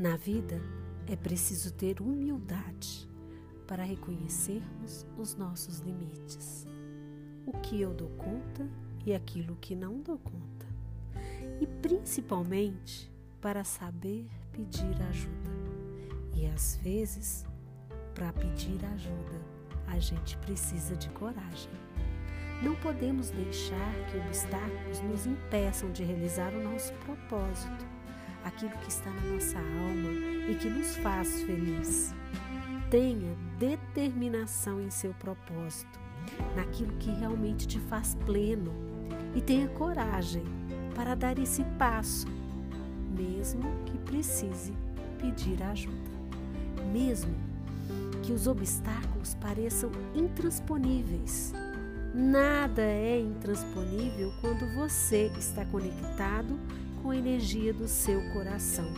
Na vida é preciso ter humildade para reconhecermos os nossos limites, o que eu dou conta e aquilo que não dou conta, e principalmente para saber pedir ajuda. E às vezes, para pedir ajuda, a gente precisa de coragem. Não podemos deixar que obstáculos nos impeçam de realizar o nosso propósito, aquilo que está na nossa alma e que nos faz feliz. Tenha determinação em seu propósito, naquilo que realmente te faz pleno, e tenha coragem para dar esse passo, mesmo que precise pedir ajuda. Mesmo que os obstáculos pareçam intransponíveis. Nada é intransponível quando você está conectado com a energia do seu coração.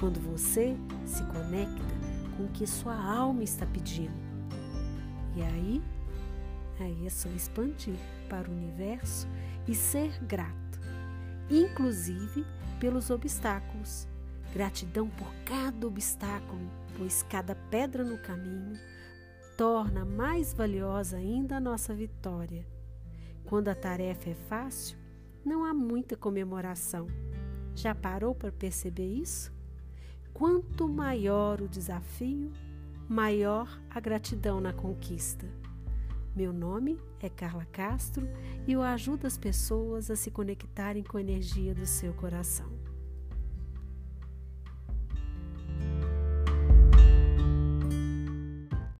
Quando você se conecta com o que sua alma está pedindo. E aí, aí é só expandir para o universo e ser grato, inclusive pelos obstáculos. Gratidão por cada obstáculo, pois cada pedra no caminho torna mais valiosa ainda a nossa vitória. Quando a tarefa é fácil, não há muita comemoração. Já parou para perceber isso? Quanto maior o desafio, maior a gratidão na conquista. Meu nome é Carla Castro e eu ajudo as pessoas a se conectarem com a energia do seu coração.